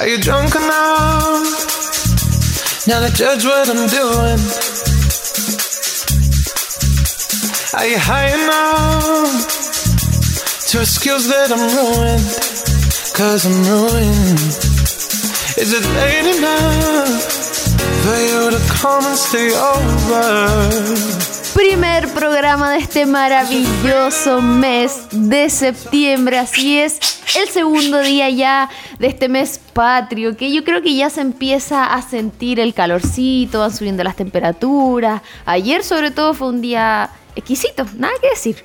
Are you drunk enough now to judge what I'm doing? Are you high enough to excuse that I'm ruined? Cause I'm ruined. Is it late enough for you to come and stay over? primer programa de este maravilloso mes de septiembre. Así es, el segundo día ya de este mes patrio, que yo creo que ya se empieza a sentir el calorcito, van subiendo las temperaturas. Ayer sobre todo fue un día exquisito, nada que decir.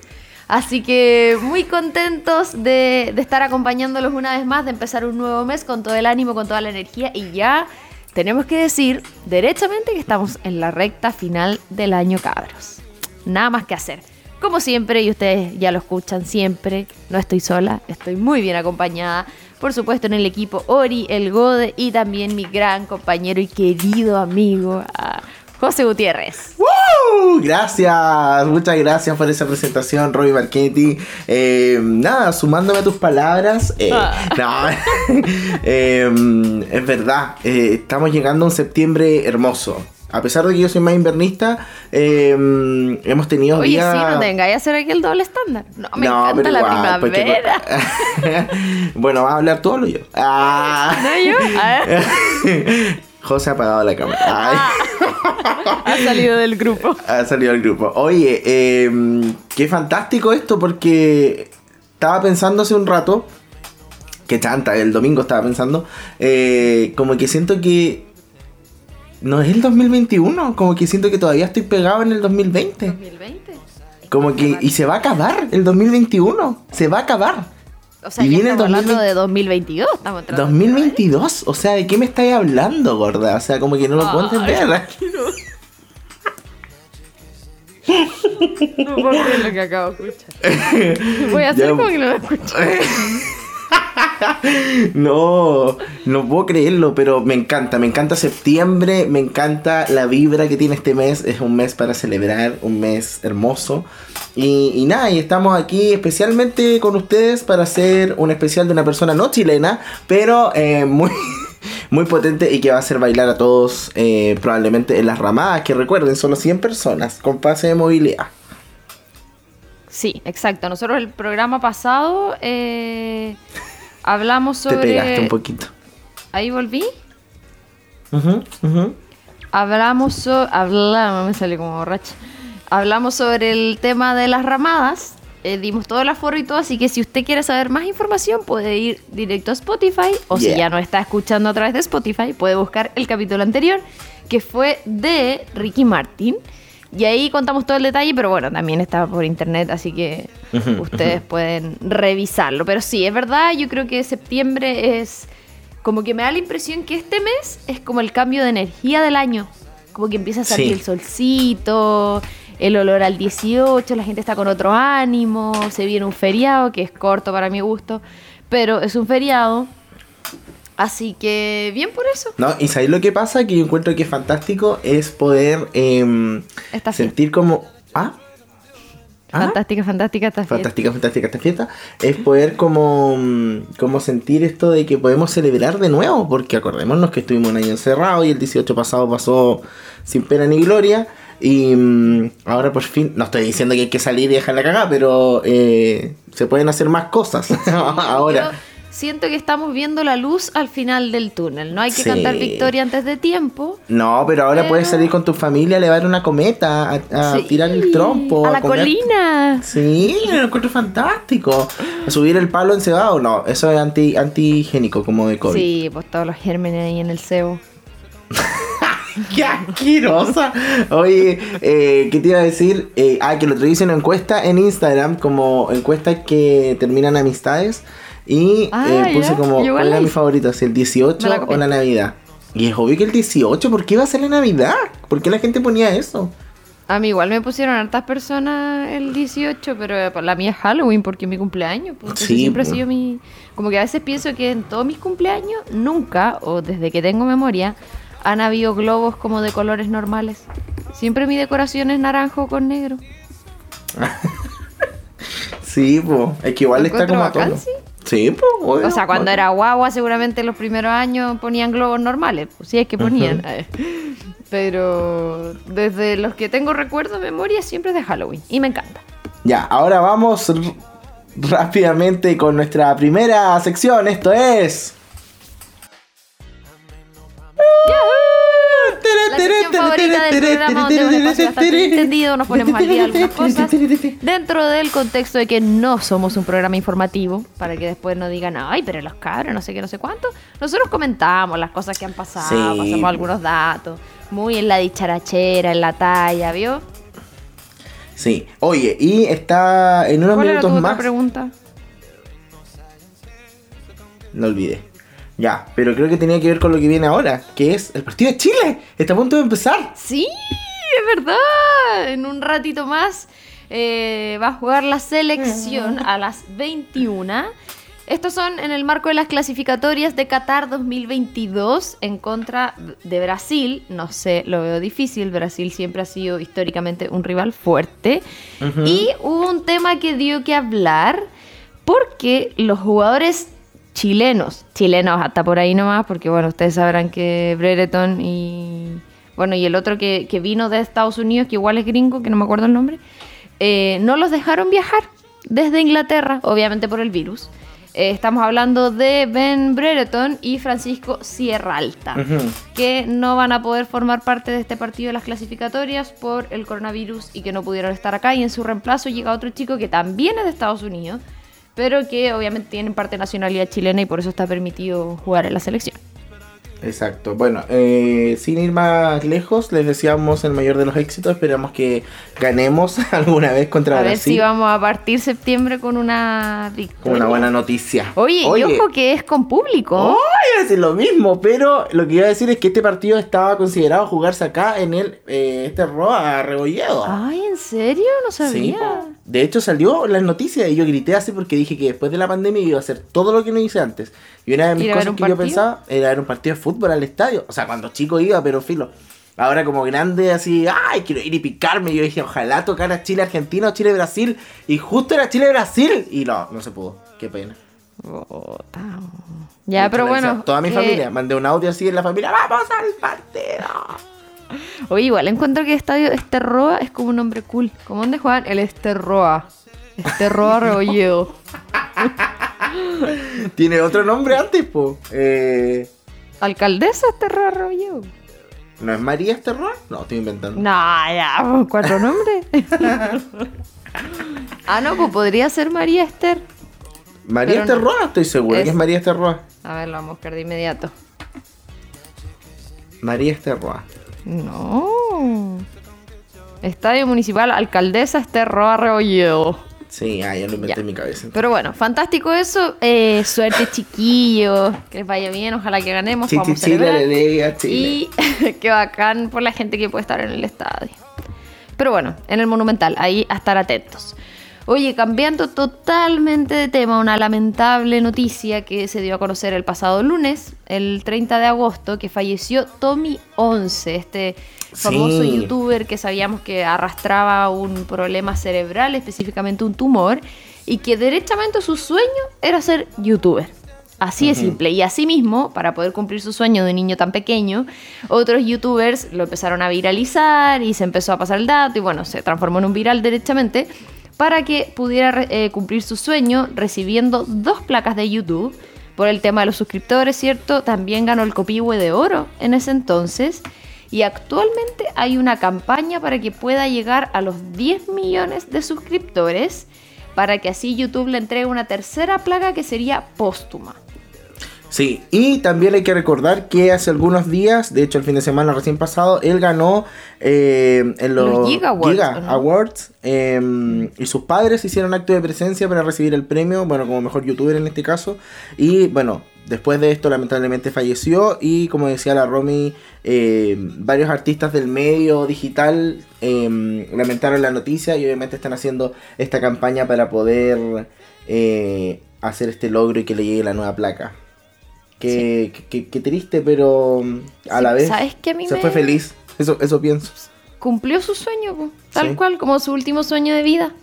Así que muy contentos de, de estar acompañándolos una vez más, de empezar un nuevo mes con todo el ánimo, con toda la energía y ya tenemos que decir derechamente que estamos en la recta final del año, cabros. Nada más que hacer. Como siempre, y ustedes ya lo escuchan siempre, no estoy sola, estoy muy bien acompañada. Por supuesto, en el equipo Ori, el Gode y también mi gran compañero y querido amigo, José Gutiérrez. ¡Woo! Gracias, muchas gracias por esa presentación, Robbie Marchetti. Eh, nada, sumándome a tus palabras. Eh, ah. no, eh, es verdad, estamos llegando a un septiembre hermoso a pesar de que yo soy más invernista, hemos tenido Oye, días... sí, no tengáis a hacer aquí el doble estándar. No, me encanta la primavera. bueno, vas a hablar tú o yo. Ah. ¿No yo? A ver. José ha apagado la cámara. Ah. ha salido del grupo. Ha salido del grupo. Oye, eh, qué fantástico esto porque estaba pensando hace un rato, que chanta, el domingo estaba pensando, eh, como que siento que no es el 2021, como que siento que todavía estoy pegado en el 2020. 2020. Como que, y se va a acabar el 2021, se va a acabar. O sea, y viene estamos hablando de 2022. Estamos 2022, o sea, ¿de qué me estáis hablando, gorda? O sea, como que no lo puedo entender. No puedo creer lo que acabo de escuchar. Voy a hacer como que no lo escucho. no, no puedo creerlo, pero me encanta, me encanta septiembre, me encanta la vibra que tiene este mes, es un mes para celebrar, un mes hermoso. Y, nada, y estamos aquí especialmente con ustedes para hacer un especial de una persona no chilena, pero eh, muy... muy potente y que va a hacer bailar a todos eh, probablemente en las ramadas, que recuerden, solo 100 personas con pase de movilidad. Sí, exacto. Nosotros el programa pasado eh, hablamos sobre... Te pegaste un poquito. Ahí volví. Hablamos sobre... Hablamos, me salió como borracha. Hablamos sobre el tema de las ramadas. Eh, dimos todo el aforo y todo, así que si usted quiere saber más información puede ir directo a Spotify o si ya no está escuchando a través de Spotify puede buscar el capítulo anterior que fue de Ricky Martin y ahí contamos todo el detalle, pero bueno, también está por internet, así que ustedes pueden revisarlo. Pero sí, es verdad, yo creo que septiembre es como que me da la impresión que este mes es como el cambio de energía del año. Como que empieza a salir el solcito, el olor al 18, la gente está con otro ánimo, se viene un feriado que es corto para mi gusto, pero es un feriado Así que bien por eso. No, y ¿sabéis lo que pasa? Que yo encuentro que es fantástico es poder eh, sentir como... ¿Ah? ¿Ah? Fantástica, fantástica esta fiesta. Fantástica, fantástica esta fiesta. Es poder como, como sentir esto de que podemos celebrar de nuevo. Porque acordémonos que estuvimos un año encerrado y el 18 pasado pasó sin pena ni gloria. Y mm, ahora por fin, no estoy diciendo que hay que salir y dejar la cagada, pero eh, se pueden hacer más cosas ahora siento que estamos viendo la luz al final del túnel. No hay que cantar victoria antes de tiempo. No, pero ahora puedes salir con tu familia a elevar una cometa, a, tirar el trompo. A, la colina. Sí, lo encuentro fantástico. A subir el palo encebado, no, eso es anti, antigénico como de COVID. Sí, pues todos los gérmenes ahí en el cebo. ¡Qué asquerosa! Oye, eh, ¿qué te iba a decir? Eh, ah, que lo otro hice una encuesta en Instagram, como encuestas que terminan amistades. Y ah, eh, puse como, ¿cuál era mi favorito? Si el 18 o la Navidad. Y es obvio que el 18, ¿por qué iba a ser la Navidad? ¿Por qué la gente ponía eso? A mí igual me pusieron hartas personas el 18, pero la mía es Halloween porque es mi cumpleaños. Pues, sí, siempre ha sido mi... Como que a veces pienso que en todos mis cumpleaños, nunca, o desde que tengo memoria, han habido globos como de colores normales. Siempre mi decoración es naranjo con negro. sí, pues, es que igual está como a tono. Sí, pues, obvio. O sea, cuando era guagua, seguramente los primeros años ponían globos normales, pues sí es que ponían. Pero desde los que tengo recuerdo, memoria, siempre es de Halloween. Y me encanta. Ya, ahora vamos rápidamente con nuestra primera sección. Esto es. La sección favorita del programa donde un espacio bastante entendido nos ponemos al día de algunas cosas dentro del contexto de que no somos un programa informativo para que después no digan ay pero los cabros no sé qué no sé cuánto nosotros comentamos las cosas que han pasado Sí. pasamos algunos datos muy en la dicharachera en la talla ¿vio? Sí, oye, y está en unos ¿cuál era tu minutos otra más. pregunta? No olvidé. Ya, pero creo que tenía que ver con lo que viene ahora, que es el partido de Chile. Está a punto de empezar. Sí, es verdad. En un ratito más eh, va a jugar la selección a las 21. Estos son en el marco de las clasificatorias de Qatar 2022 en contra de Brasil. No sé, lo veo difícil. Brasil siempre ha sido históricamente un rival fuerte. Y hubo un tema que dio que hablar porque los jugadores chilenos, chilenos hasta por ahí nomás, porque bueno, ustedes sabrán que Brereton y bueno, y el otro que, que vino de Estados Unidos, que igual es gringo, que no me acuerdo el nombre, eh, no los dejaron viajar desde Inglaterra, obviamente por el virus. Eh, estamos hablando de Ben Brereton y Francisco Sierra Alta, que no van a poder formar parte de este partido de las clasificatorias por el coronavirus y que no pudieron estar acá. Y en su reemplazo llega otro chico que también es de Estados Unidos, pero que obviamente tiene parte de nacionalidad chilena y por eso está permitido jugar en la selección. Exacto. Bueno, eh, sin ir más lejos, les deseamos el mayor de los éxitos. Esperamos que ganemos alguna vez contra A ver Brasil. si vamos a partir septiembre con una victoria. Como una buena noticia. Oye, y ojo que es con público. Oh, iba a decir lo mismo, pero lo que iba a decir es que este partido estaba considerado jugarse acá en el eh, este Roa Rebolledo. Ay, ¿en serio? No Sí, sabía. po. de hecho salió las noticias y yo grité así porque dije que después de la pandemia iba a hacer todo lo que no hice antes. Y una de mis ¿Ir a ver cosas que yo partido? pensaba era ver un partido de fútbol al estadio. O sea, cuando chico iba, pero filo. Ahora como grande así, ay, quiero ir y picarme. Yo dije, ojalá tocara Chile-Argentina o Chile-Brasil. Y justo era Chile-Brasil. Y no, no se pudo. Qué pena. Ya, pero bueno. Toda mi que- familia. Mandé un audio así en la familia. ¡Vamos al partido! Oye, igual encuentro que Estadio Esterroa es como un nombre cool. ¿Cómo dónde juegan? El Esterroa. Esterroa Rebolledo. Tiene otro nombre antes, po. Eh, Alcaldesa Esterroa Rebolledo. ¿No es María Esterroa? No, estoy inventando. No, ya, pues, cuatro nombres. ah, no, pues podría ser María Esther. María Pero no. Estoy seguro Es- que es María Esterroa. A ver, lo vamos a buscar de inmediato. María Esterroa. No. Estadio Municipal Alcaldesa Esterroa Rebolledo. Sí, ah, ya lo inventé Ya. en mi cabeza. Pero bueno, fantástico eso. Eh, suerte, chiquillos. Que les vaya bien. Ojalá que ganemos. Chichi, Vamos a Chile, alegría, Chile. Y qué bacán por la gente que puede estar en el estadio. Pero bueno, en el Monumental, ahí a estar atentos. Oye, cambiando totalmente de tema, una lamentable noticia que se dio a conocer el pasado lunes, el 30 de agosto, que falleció Tommy 11, este famoso Sí. youtuber que sabíamos que arrastraba un problema cerebral, específicamente un tumor, y que derechamente su sueño era ser youtuber. Así de simple. Y así mismo, para poder cumplir su sueño de un niño tan pequeño, otros youtubers lo empezaron a viralizar y se empezó a pasar el dato y bueno, se transformó en un viral derechamente para que pudiera eh, cumplir su sueño recibiendo dos placas de YouTube por el tema de los suscriptores, ¿cierto? También ganó el Copihue de Oro en ese entonces. Y actualmente hay una campaña para que pueda llegar a los 10 millones de suscriptores para que así YouTube le entregue una tercera placa que sería póstuma. Sí, y también hay que recordar que hace algunos días, de hecho el fin de semana recién pasado, él ganó eh, en los, Los Giga Awards. Awards, eh, y sus padres hicieron acto de presencia para recibir el premio, bueno, como mejor youtuber en este caso, y bueno, después de esto lamentablemente falleció y como decía la Romy, eh, varios artistas del medio digital eh, lamentaron la noticia y obviamente están haciendo esta campaña para poder eh, hacer este logro y que le llegue la nueva placa. Qué, qué- qué triste, pero mm, a Sí, la vez ¿sabes qué a mí se me- fue feliz. Eso, eso pienso. Cumplió su sueño, po, tal Sí. cual, como su último sueño de vida.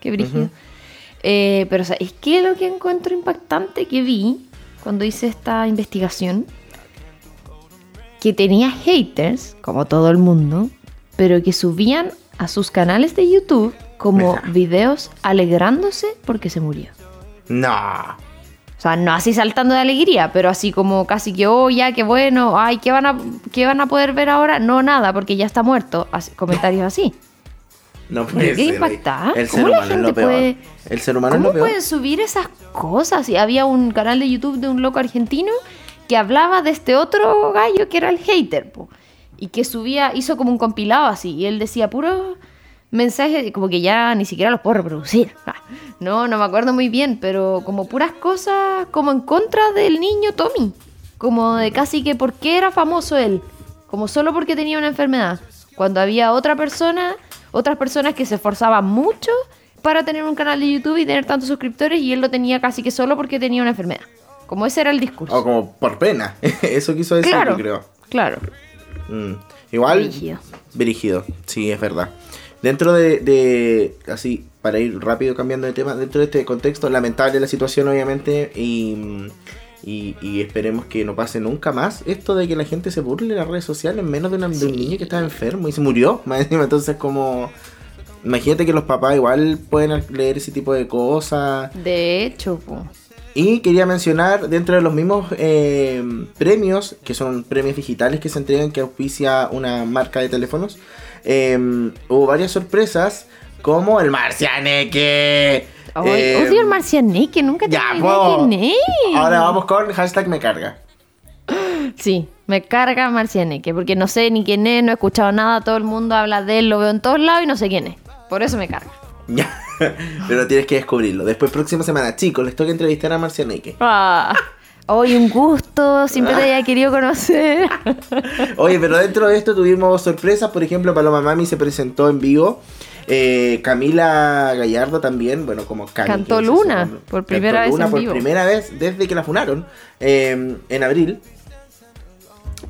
Qué brígido. Ujú. Eh, pero ¿sabes qué es lo que encuentro impactante que vi cuando hice esta investigación? Que tenía haters, como todo el mundo, pero que subían a sus canales de YouTube como Mira. videos alegrándose porque se murió. No. O sea, no así saltando de alegría, pero así como casi que, oh, ya, qué bueno, ay, ¿qué van a, qué van a poder ver ahora? No, nada, porque ya está muerto. Así- comentarios así. No puede ¿Qué ser. impacta? El ¿Cómo ser humano es lo peor. puede- El ser humano es ¿Cómo lo peor. pueden subir esas cosas? Y había un canal de YouTube de un loco argentino que hablaba de este otro gallo que era el hater, po, y que subía, hizo como un compilado así, y él decía puro mensajes, como que ya ni siquiera los puedo reproducir. No, no me acuerdo muy bien, pero como puras cosas como en contra del niño Tommy. Como de casi que por qué era famoso él. Como solo porque tenía una enfermedad. Cuando había otra persona, otras personas que se esforzaban mucho para tener un canal de YouTube y tener tantos suscriptores y él lo tenía casi que solo porque tenía una enfermedad. Como ese era el discurso. O como por pena. Eso quiso decir, claro, yo creo. claro. Mm. Igual. Brígido. Brígido, sí, es verdad. Dentro de, de- Así, para ir rápido cambiando de tema, dentro de este contexto, lamentable la situación, obviamente, y. Y, y esperemos que no pase nunca más esto de que la gente se burle en las redes sociales en menos de, una- de un niño que estaba enfermo y se murió. Más encima, entonces, como. Imagínate que los papás igual pueden leer ese tipo de cosas. De hecho, po. Y quería mencionar, dentro de los mismos eh, premios, que son premios digitales que se entregan, que auspicia una marca de teléfonos, eh, hubo varias sorpresas, como el Marcianeque. Ay, eh, odio al Marcianeque, nunca ya, tengo idea po. quién es. Ahora vamos con hashtag me carga. Sí, me carga Marcianeque, porque no sé ni quién es, no he escuchado nada, todo el mundo habla de él, lo veo en todos lados y no sé quién es. Por eso me carga. Ya, pero tienes que descubrirlo. Después, próxima semana, chicos, les toca entrevistar a Marcianeque. Ah, hoy un gusto, siempre te había querido conocer. Oye, pero dentro de esto tuvimos sorpresas. Por ejemplo, Paloma Mami se presentó en vivo. Eh, Camila Gallardo también, bueno, como Cami, Cantó es Luna, por primera vez Luna en por vivo. primera vez desde que la funaron eh, en abril.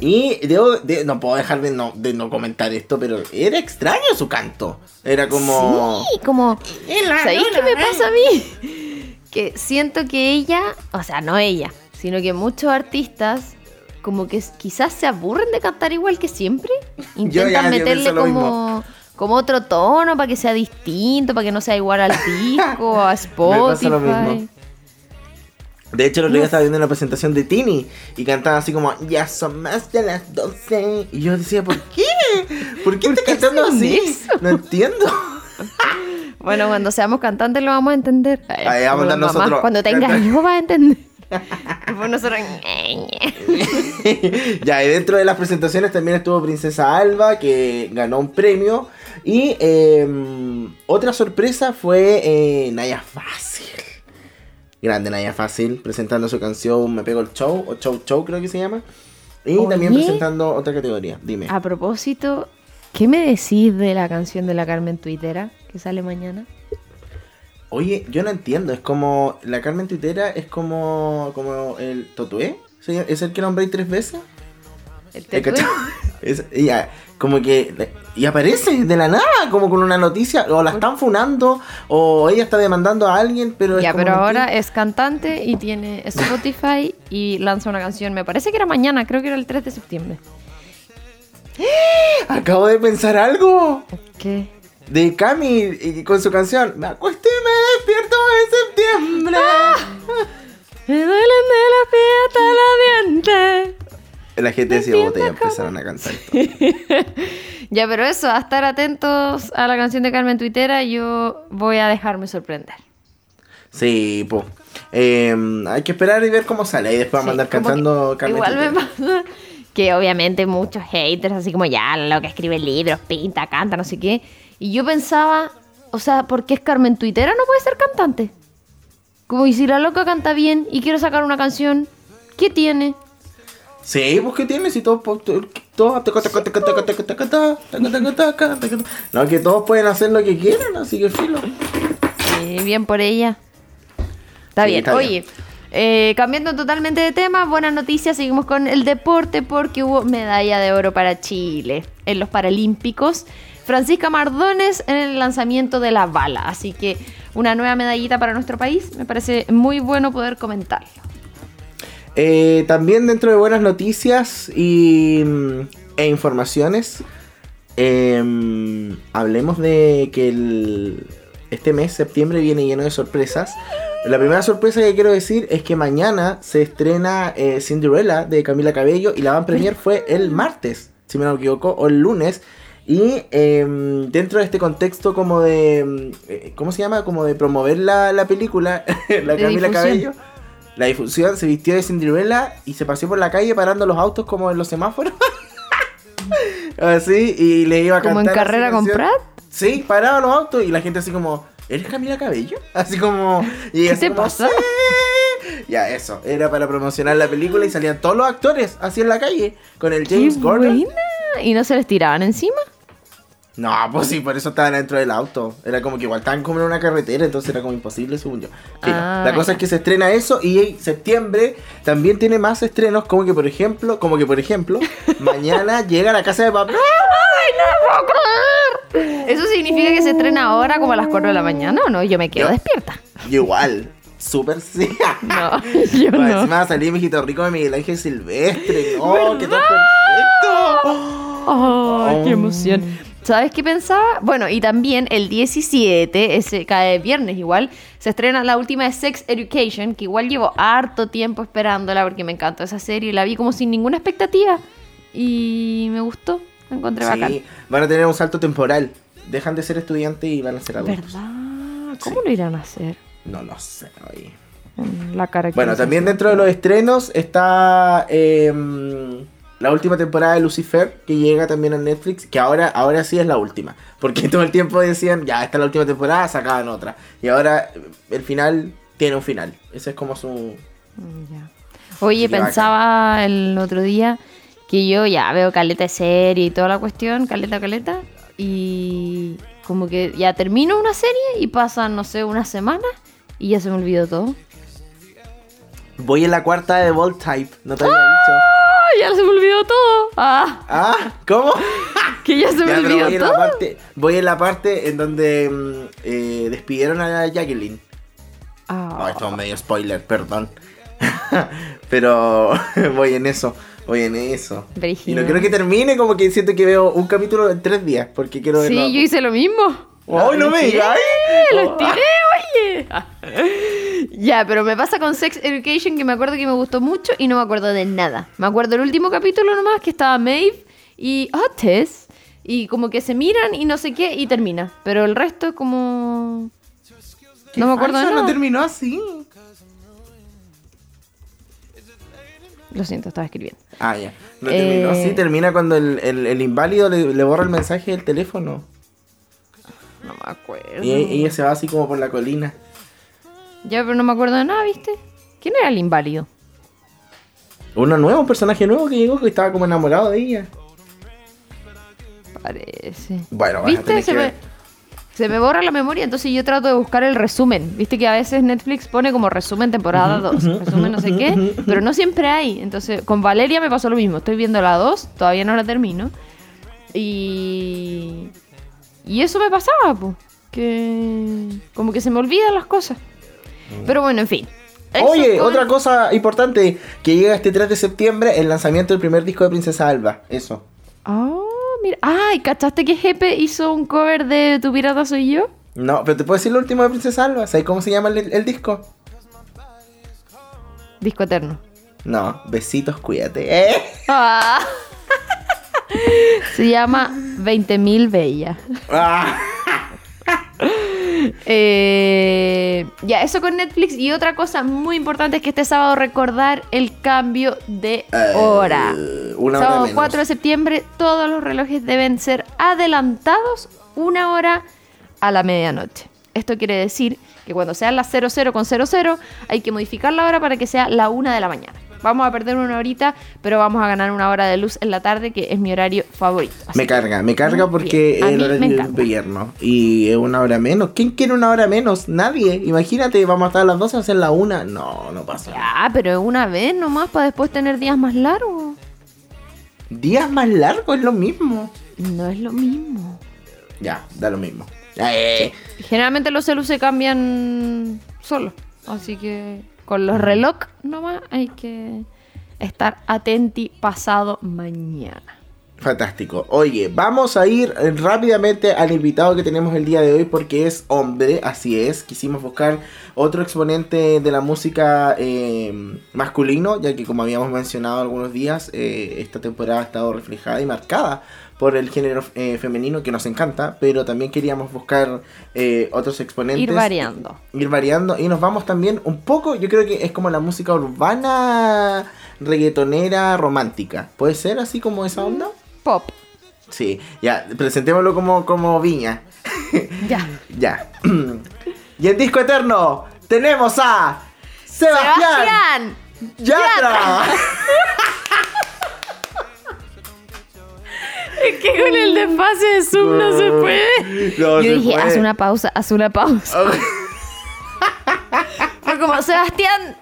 Y debo, de- no puedo dejar de no, de no comentar esto, pero era extraño su canto. Era como... Sí, como... ¿Sabéis qué me pasa a mí? Que siento que ella, o sea, no ella, sino que muchos artistas como que quizás se aburren de cantar igual que siempre. Intentan meterle como, como otro tono para que sea distinto, para que no sea igual al disco, a pasa lo mismo. Spotify. De hecho, el otro día estaba viendo una presentación de Tini y cantaba así como, ya son más de las 12. Y yo decía, ¿por qué? ¿Por qué está cantando hacen así? eso? No entiendo. Bueno, cuando seamos cantantes lo vamos a entender. Ahí vamos a nosotros. mamás, Cuando tengas hijos vas a entender. Nosotros... ya, y dentro de las presentaciones también estuvo Princesa Alba, que ganó un premio. Y eh, otra sorpresa fue eh, Naya Fácil. Grande Naya Fácil, presentando su canción Me Pego el Show, o Show Show creo que se llama. Y Oye. también presentando otra categoría. Dime. A propósito, ¿qué me decís de la canción de la Carmen Tuitera que sale mañana? Oye, yo no entiendo, es como. La Carmen Tuitera es como. como el Totué. ¿Es el que nombré tres veces? El ¿Te tetué. cachai? Es- ella, como que. Y aparece de la nada, como con una noticia. O la están funando, o ella está demandando a alguien, pero es Ya, como pero ahora es cantante y tiene Spotify y lanza una canción. Me parece que era mañana, creo que era el 3 de septiembre. Acabo de pensar algo. ¿Qué? De Cami con su canción. Me me despierto en septiembre. ¡Ah! Me duelen de la piel hasta la diente. La gente decía, "Oh, botella, empezaron a cantar. Ya, pero eso, a estar atentos a la canción de Carmen Tuitera, yo voy a dejarme sorprender. Sí, pues. hay que esperar y ver cómo sale. Y después vamos a Sí, andar como cantando Carmen Igual me pasa que obviamente muchos haters, así como ya, lo que escribe libros, pinta, canta, no sé qué. Y yo pensaba, o sea, porque es Carmen Tuitera, no puede ser cantante. Como, y si la loca canta bien y quiero sacar una canción, ¿qué tiene? Sí, pues ¿qué tiene? Si todos... Todos... No, que todos pueden hacer lo que quieran, así que filo. Sí, bien por ella. Está bien. Oye, cambiando totalmente de tema, buenas noticias, seguimos con el deporte porque hubo medalla de oro para Chile en los Paralímpicos. Francisca Mardones en el lanzamiento de la bala. Así que una nueva medallita para nuestro país. Me parece muy bueno poder comentarlo. Eh, también dentro de buenas noticias y, mm, e informaciones, em, hablemos de que el- este mes, septiembre, viene lleno de sorpresas. La primera sorpresa que quiero decir es que mañana se estrena eh, Cinderella de Camila Cabello y la van premier fue el martes, si me no equivoco, o el lunes. Y em, dentro de este contexto como de... mm, eh, ¿Cómo se llama? Como de promover la, la película, la Camila. Cabello. La difusión se vistió de Cinderella y se paseó por la calle parando los autos como en los semáforos. así, y le iba a Como en cantar carrera con. Pratt. Sí, paraba los autos y la gente así como, ¿eres Camila Cabello? Así como... Y ¿Qué te como, pasa? "Sí". Ya, eso. Era para promocionar la película y salían todos los actores así en la calle con el James ¡Qué Gordon. buena! ¿Y no se les tiraban encima? No, pues sí, por eso estaban dentro del auto. Era como que igual estaban como en una carretera, entonces era como imposible, según yo. Ah, la cosa es que se estrena eso y en septiembre también tiene más estrenos, como que por ejemplo, como que por ejemplo, mañana llega la casa de papel. ¿Eso significa que se estrena ahora como a las 4 de la mañana o no? Yo me quedo Yo- despierta. Igual, súper sí. No, yo Bueno, no. Encima va a salir rico de Miguel Ángel Silvestre. ¡Oh, qué tal perfecto! ¡Ay, qué Oh. emoción! ¿Sabes qué pensaba? Bueno, y también el 17, ese cae viernes igual, se estrena la última de Sex Education, que igual llevo harto tiempo esperándola porque me encantó esa serie, la vi como sin ninguna expectativa y me gustó, la encontré bacán. Sí, van a tener un salto temporal. Dejan de ser estudiantes y van a ser adultos. ¿Verdad? ¿Cómo lo irán a hacer? No, no sé. oye. La cara Bueno, también dentro de los estrenos está em, la última temporada de Lucifer, que llega también a Netflix, que ahora, ahora sí es la última. Porque todo el tiempo decían, ya, esta es la última temporada, sacaban otra. Y ahora eh, el final tiene un final. Ese es como su... Mm, ya. Oye, pensaba el otro día que yo ya veo caleta de serie y toda la cuestión, caleta, caleta, y como que ya termino una serie y pasan, no sé, una semana y ya se me olvidó todo. Voy en la cuarta de Bold Type, no te había dicho. ¡Ah! Ya se me olvidó todo. ¡Ah! Ah, ¿cómo? Que ya se me Ya, olvidó voy, en la todo. parte, voy en la parte en donde mm, eh, despidieron a Jacqueline. Ah. Oh, esto es medio spoiler, perdón. Pero voy en eso, voy en eso. Y no quiero que termine, como que siento que veo un capítulo en tres días, porque quiero verlo. Sí, yo hice lo mismo. ¡Ay, no Lo me digas! Lo estiré, oye. Ya, pero me pasa con Sex Education que me acuerdo que me gustó mucho y no me acuerdo de nada. Me acuerdo el último capítulo nomás que estaba Maeve y Otis y como que se miran y no sé qué y termina. Pero el resto es como... No me acuerdo de nada. no terminó así. Lo siento, estaba escribiendo. Ah, ya. No terminó Eh. así, termina cuando el, el- el inválido le, le borra el mensaje del teléfono. No me acuerdo. Y e- ella se va así como por la colina. Ya, pero no me acuerdo de nada, ¿viste? ¿Quién era el inválido? Uno nuevo, un personaje nuevo que llegó que estaba como enamorado de ella. Parece. Bueno, vas a ¿Viste? tener Se que me, ver. se me borra la memoria, entonces yo trato de buscar el resumen. Viste que a veces Netflix pone como resumen temporada 2, resumen no sé qué, pero no siempre hay. Entonces, con Valeria me pasó lo mismo. Estoy viendo la 2, todavía no la termino. Y. Y eso me pasaba, pues. Que. Como que se me olvidan las cosas. Pero bueno, en fin. Oye, con- otra cosa importante, que llega este 3 de septiembre, el lanzamiento del primer disco de Princesa Alba. Eso. Ah, mira. Ay, ¿cachaste que Jepe hizo un cover de Tu pirata soy yo? No, pero te puedo decir lo último de Princesa Alba. ¿Sabes cómo se llama el, el disco? Disco eterno. No, besitos, cuídate. ¿Eh? Ah. Se llama 20.000 Bella. Ah. Eh, ya, eso con Netflix. Y otra cosa muy importante es que este sábado recordar el cambio de hora. Eh, una hora sábado menos. 4 de septiembre, todos los relojes deben ser adelantados una hora a la medianoche. Esto quiere decir que cuando sean las 00 con 00 hay que modificar la hora para que sea la 1 de la mañana. Vamos a perder una horita, pero vamos a ganar una hora de luz en la tarde, que es mi horario favorito. Así Me carga, me carga porque es el horario invierno. Y es una hora menos. ¿Quién quiere una hora menos? Nadie. Imagínate, vamos a estar a las 12 a hacer la una. No, no pasa. Ya, pero una vez nomás para después tener días más largos. Días más largos es lo mismo. No es lo mismo. Ya, da lo mismo. Eh, Generalmente los celus se cambian solo. Así que con los reloj nomás hay que estar atenti pasado mañana. Fantástico. Oye, vamos a ir rápidamente al invitado que tenemos el día de hoy porque es hombre, así es. Quisimos buscar otro exponente de la música eh, masculino, ya que como habíamos mencionado algunos días, eh, esta temporada ha estado reflejada y marcada por el género eh, femenino que nos encanta, pero también queríamos buscar eh, otros exponentes. Ir variando. Ir variando y nos vamos también un poco, yo creo que es como la música urbana, reggaetonera, romántica. ¿Puede ser así como esa onda? Pop. Sí, ya, presentémoslo como, como Viña. Ya. ya. y en Disco Eterno tenemos a Sebastián, Sebastián. Yatra. Es que con el desfase de Zoom no se puede. No Yo se dije, puede. haz una pausa, haz una pausa. Fue como, Sebastián.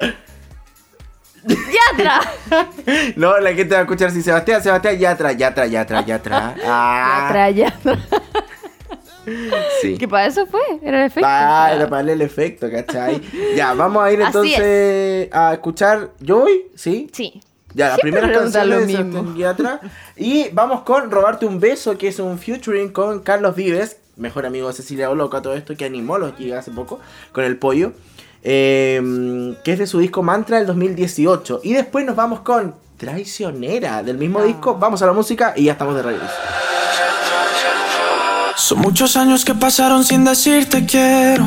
Yatra. No, la gente va a escuchar así, Sebastián, Sebastián, Yatra, Yatra, Yatra, Yatra. Ah, Yatra, Yatra. sí. Que para eso fue, era el efecto. Ah, era para el efecto, ¿cachai? Ya, vamos a ir entonces a escuchar Joy, ¿sí? Sí. Ya, la Siempre primera canción lo de mismo. Y vamos con Robarte un beso, que es un featuring con Carlos Vives, mejor amigo de Cecilia Oloca, todo esto que animó los gigas hace poco, con el pollo. eh, que es de su disco Mantra del 2018. Y después nos vamos con Traicionera, del mismo disco. Vamos a la música y ya estamos de regreso. Son muchos años que pasaron sin decirte quiero.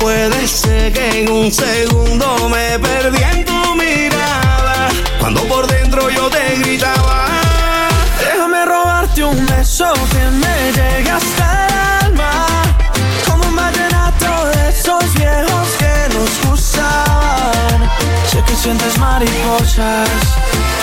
Puede ser que en un segundo me perdí en tu mirada. Cuando por dentro yo te gritaba. Déjame robarte un beso que me llegue hasta alma. Como un vallenato de esos viejos que nos gustaban. Sé que sientes mariposas,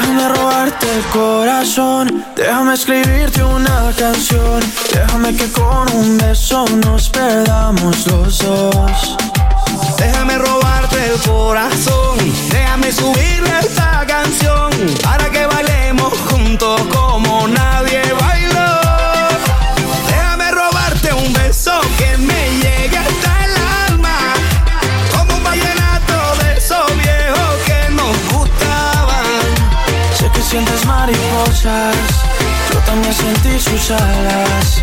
Déjame robarte el corazón, déjame escribirte una canción, déjame que con un beso nos perdamos los dos. Déjame robarte el corazón, déjame subirle esta canción para que bailemos juntos como nadie bailó. Yo también sentí sus alas.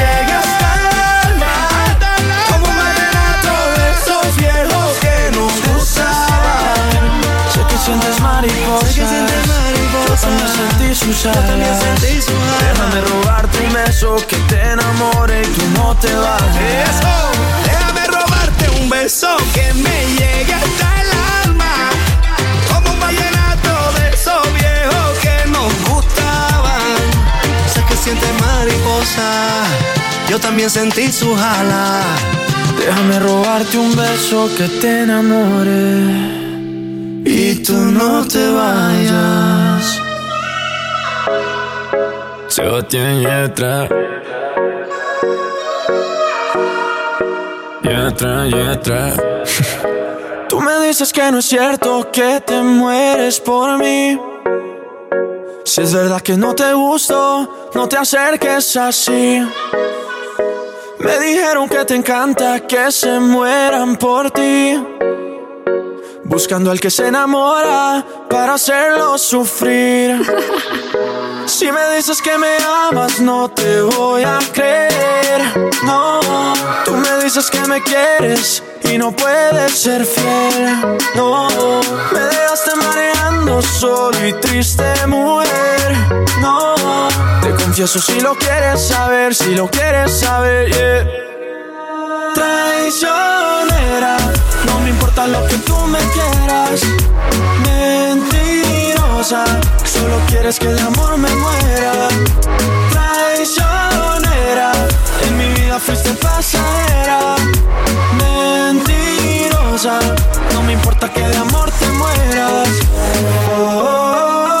mariposas. Sé que sientes mariposas. Yo también sentí sus Yo también alas. sentí sus alas. Déjame robarte un beso que te enamore y tú no te vayas. Eso, déjame robarte un beso que me llegue hasta el alma. Como un vallenato de esos viejos que nos gustaban. Sé que sientes mariposa, yo también sentí sus alas. Déjame robarte un beso que te enamore y tú no te vayas. Sebastián Yatra. Yatra, Yatra. Tú me dices que no es cierto que te mueres por mí. Si es verdad que no te gusto, no te acerques así. Me dijeron que te encanta que se mueran por ti. Buscando al que se enamora para hacerlo sufrir. Si me dices que me amas, no te voy a creer. No, tú me dices que me quieres y no puedes ser fiel. No, me dejaste mareando solo y triste, mujer. No, te confieso si lo quieres saber, si lo quieres saber, yeah. Traicionera, importa lo que tú me quieras. Mentirosa, solo quieres que de amor me muera. Traicionera, en mi vida fuiste pasajera. Mentirosa, no me importa que de amor te mueras. Oh, oh. Oh,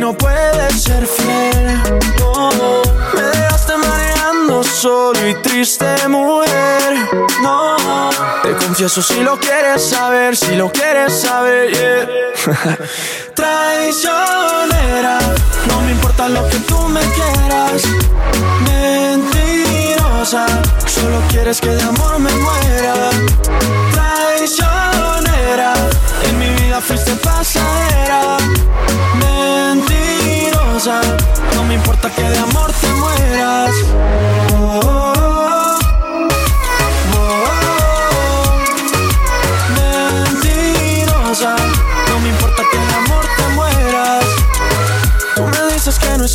no puedes ser fiel. No, me dejaste mareando solo y triste, mujer. No, te confieso si lo quieres saber, si lo quieres saber, yeah. Traicionera, no me importa lo que tú me quieras. Solo quieres que de amor me muera. Traicionera, en mi vida fuiste pasajera. Mentirosa, no me importa que de amor te mueras. Oh, oh, oh.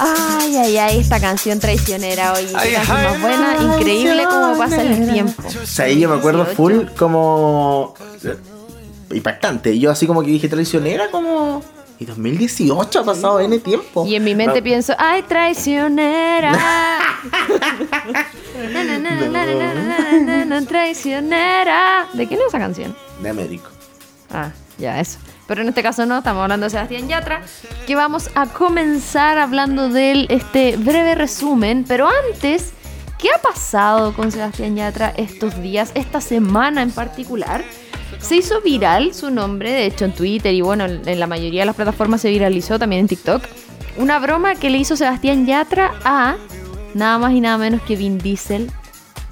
Ay, ay, ay, esta canción traicionera, oye, ay, ay, más ay, buena, increíble cómo pasa el tiempo. O sea, ahí yo me acuerdo 18. full como eh, impactante. Yo así como que dije traicionera como y 2018 ha pasado N tiempo. Y en mi mente no. pienso, ay, traicionera. traicionera. ¿De quién es esa canción? De Américo. Ah, ya, eso. Pero en este caso no, estamos hablando de Sebastián Yatra, que vamos a comenzar hablando de este breve resumen. Pero antes, ¿qué ha pasado con Sebastián Yatra estos días, esta semana en particular? Se hizo viral su nombre, de hecho en Twitter y bueno, en en la mayoría de las plataformas se viralizó, también en TikTok. Una broma que le hizo Sebastián Yatra a nada más y nada menos que Vin Diesel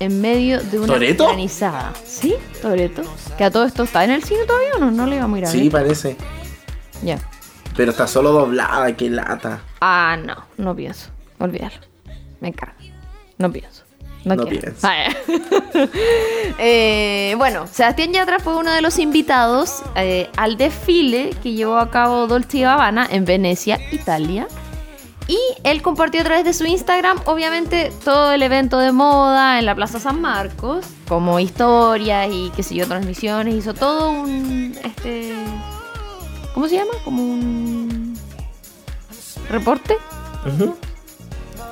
en medio de una ¿Toretto? granizada. ¿Sí? Toreto. Que a todo esto está en el cine todavía o no, no le iba muy grave. Sí, parece. Ya. Pero está solo doblada, qué lata. Ah, no, no pienso. Olvídalo. Me encargo. No pienso. No, No quiero. pienses. Ah. Eh, bueno, Sebastián Yatra fue uno de los invitados eh, al desfile que llevó a cabo Dolce y Gabbana en Venecia, Italia. Y él compartió a través de su Instagram, obviamente, todo el evento de moda en la Plaza San Marcos, como historias y qué sé yo, transmisiones. Hizo todo un. Este. ¿Cómo se llama? Como un. reporte.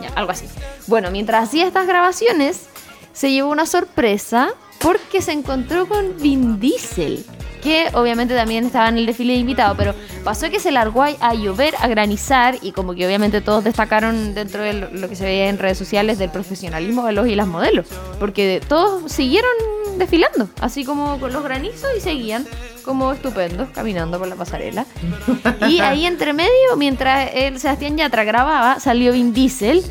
Ya, algo así. Bueno, mientras hacía estas grabaciones, se llevó una sorpresa porque se encontró con Vin Diesel, que obviamente también estaba en el desfile de invitado, pero pasó que se largó a, a llover, a granizar, y como que obviamente todos destacaron dentro de lo, lo que se veía en redes sociales del profesionalismo de los y las modelos, porque todos siguieron desfilando, así como con los granizos y seguían como estupendos caminando por la pasarela. Y ahí entre medio, mientras el Sebastián Yatra grababa, salió Vin Diesel.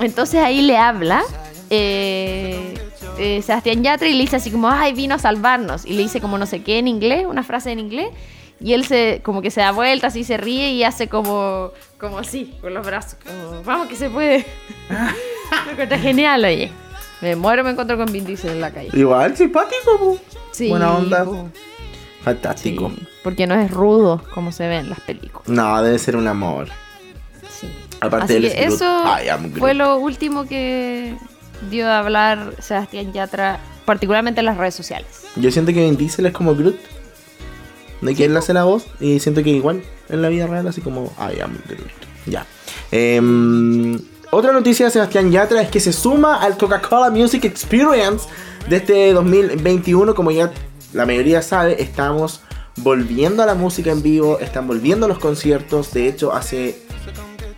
Entonces ahí le habla eh, eh, Sebastián Yatra y le dice así como, ay, vino a salvarnos. Y le dice como no sé qué en inglés, una frase en inglés. Y él se como que se da vuelta, así se ríe y hace como, como así, con los brazos. Como, vamos que se puede. Lo encontré genial, oye. Me muero, me encuentro con Vin Diesel en la calle. Igual, simpático, po. Sí, Buena onda. Fantástico. Sí, porque no es rudo como se ve en las películas. No, debe ser un amor. Sí. Aparte Así es que eso Groot. fue lo último que dio a hablar Sebastián Yatra, particularmente en las redes sociales. Yo siento que Vin Diesel es como Groot. De que él hace la voz y siento que igual en la vida real, así como I am Groot. Ya. Em, otra noticia de Sebastián Yatra es que se suma al Coca-Cola Music Experience de este 2021. Como ya la mayoría sabe, estamos volviendo a la música en vivo, están volviendo los conciertos. De hecho, hace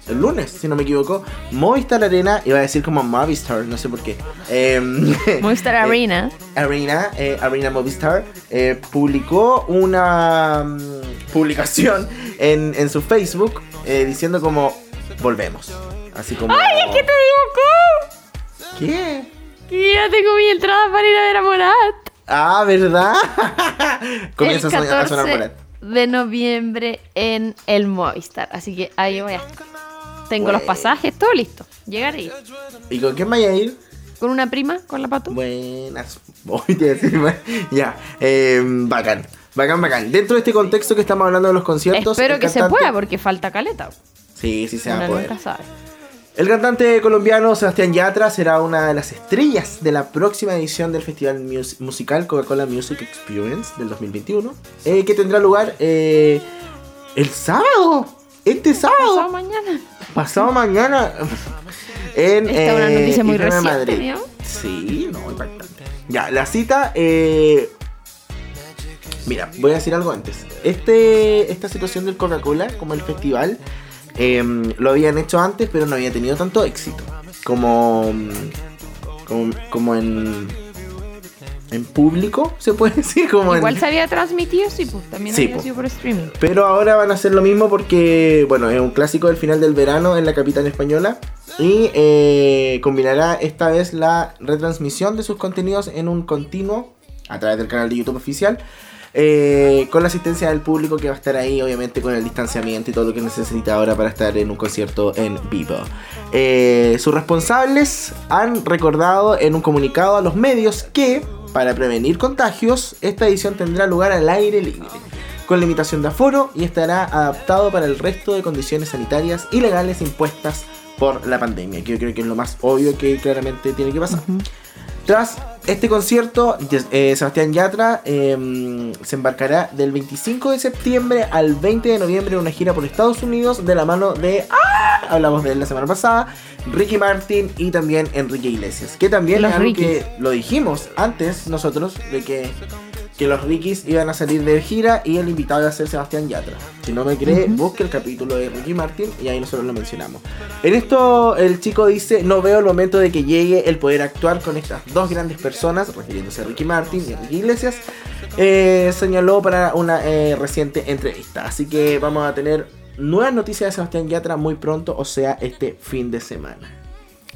el lunes, si no me equivoco, Movistar Arena, iba a decir como Movistar, no sé por qué. Em, Movistar eh, Arena. Arena, eh, Arena Movistar, eh, publicó una mm, publicación en, en su Facebook diciendo como volvemos. Así como. ¡Ay, es que te digo ¿Qué? que ya tengo mi entrada para ir a ver a Morat! Ah, ¿verdad? Comienza a el sonar, a sonar 14 por ahí. de noviembre en el Movistar. Así que ahí voy a estar. Tengo los pasajes, todo listo. Llegaré ¿Y con quién vaya a ir? con una prima, con la pato. Buenas. Voy a decir, ya. eh, bacán. Bacán, bacán. Dentro de este contexto que estamos hablando de los conciertos. Espero que se pueda porque falta caleta. Sí, sí se va a poder. El cantante colombiano Sebastián Yatra será una de las estrellas de la próxima edición del Festival Mus- Musical Coca-Cola Music Experience del 2021, eh, que tendrá lugar eh, el sábado, este Pasado sábado, mañana. pasado mañana, en Esta es una eh, noticia muy reciente, Madrid. ¿no? Sí, no, impactante. Ya, la cita, eh, mira, voy a decir algo antes. Este, esta situación del Coca-Cola, como el festival, eh, lo habían hecho antes, pero no había tenido tanto éxito. Como, como, como en, en público, se puede decir. Como en- Igual se había transmitido, sí, pues también Sí, había pues. sido por streaming. pero ahora van a hacer lo mismo porque, bueno, es un clásico del final del verano en la capital española. Y eh, combinará esta vez la retransmisión de sus contenidos en un continuo a través del canal de YouTube oficial. eh, con la asistencia del público que va a estar ahí, obviamente con el distanciamiento y todo lo que necesita ahora para estar en un concierto en vivo. Eh, sus responsables han recordado en un comunicado a los medios que, para prevenir contagios, esta edición tendrá lugar al aire libre con limitación de aforo y estará adaptado para el resto de condiciones sanitarias y legales impuestas por la pandemia, que yo creo que es lo más obvio que claramente tiene que pasar. Tras este concierto, eh, Sebastián Yatra eh, se embarcará del 25 de septiembre al 20 de noviembre en una gira por Estados Unidos de la mano de... ¡Ah! Hablamos de él la semana pasada, Ricky Martin y también Enrique Iglesias, que también Los es algo Rickys. que lo dijimos antes nosotros, de que que los Rickies iban a salir de gira y el invitado iba a ser Sebastián Yatra. Si no me cree, busque el capítulo de Ricky Martin y ahí nosotros lo mencionamos. En esto el chico dice, no veo el momento de que llegue el poder actuar con estas dos grandes personas, refiriéndose a Ricky Martin y a Ricky Iglesias, eh, señaló para una eh, reciente entrevista. Así que vamos a tener nuevas noticias de Sebastián Yatra muy pronto, o sea, este fin de semana.